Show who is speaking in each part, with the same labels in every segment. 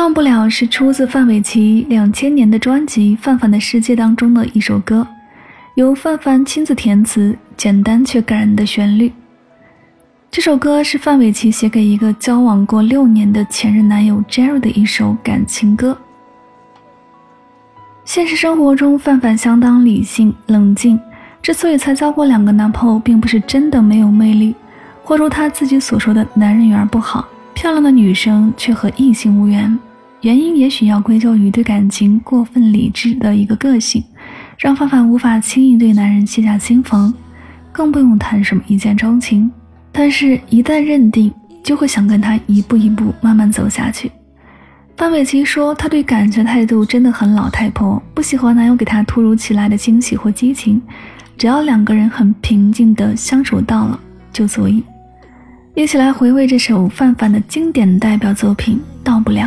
Speaker 1: 到不了是出自范玮琪两千年的专辑《范范的世界》当中的一首歌，由范范亲自填词，简单却感人的旋律。这首歌是范玮琪写给一个交往过六年的前任男友 Jerry 的一首感情歌。现实生活中，范范相当理性冷静，之所以才交过两个男朋友，并不是真的没有魅力，或如他自己所说的“男人缘不好”。漂亮的女生却和异性无缘，原因也许要归咎于对感情过分理智的一个个性，让范范无法轻易对男人卸下心防，更不用谈什么一见钟情。但是，一旦认定，就会想跟他一步一步慢慢走下去。范玮琪说，她对感情态度真的很老太婆，不喜欢男友给她突如其来的惊喜或激情，只要两个人很平静的相处到了就足以。一起来回味这首范范的经典代表作品《到不了》。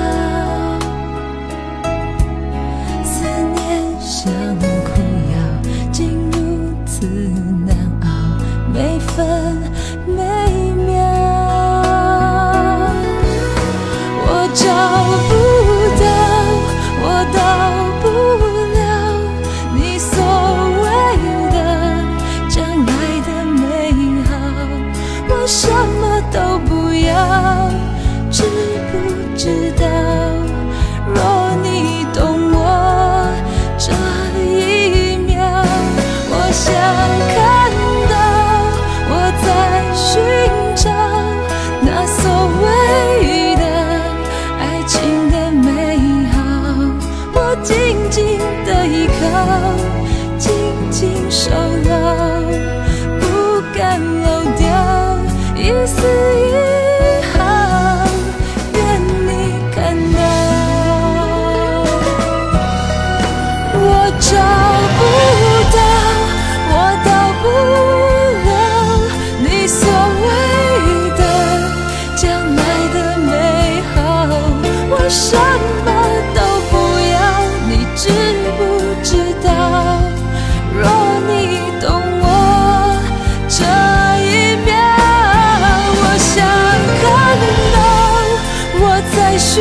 Speaker 2: 什么都不要知不知道若你懂我这一秒我想看到我在寻找那所谓的爱情的美好。我紧紧的依靠紧紧守牢不敢漏掉。一丝一毫愿你看到我找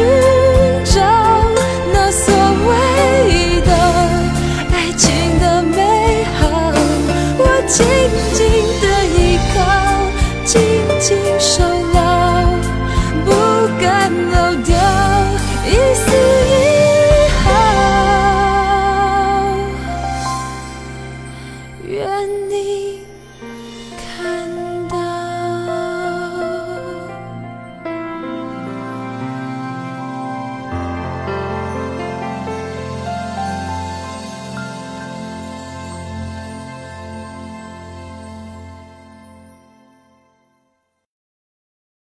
Speaker 2: you.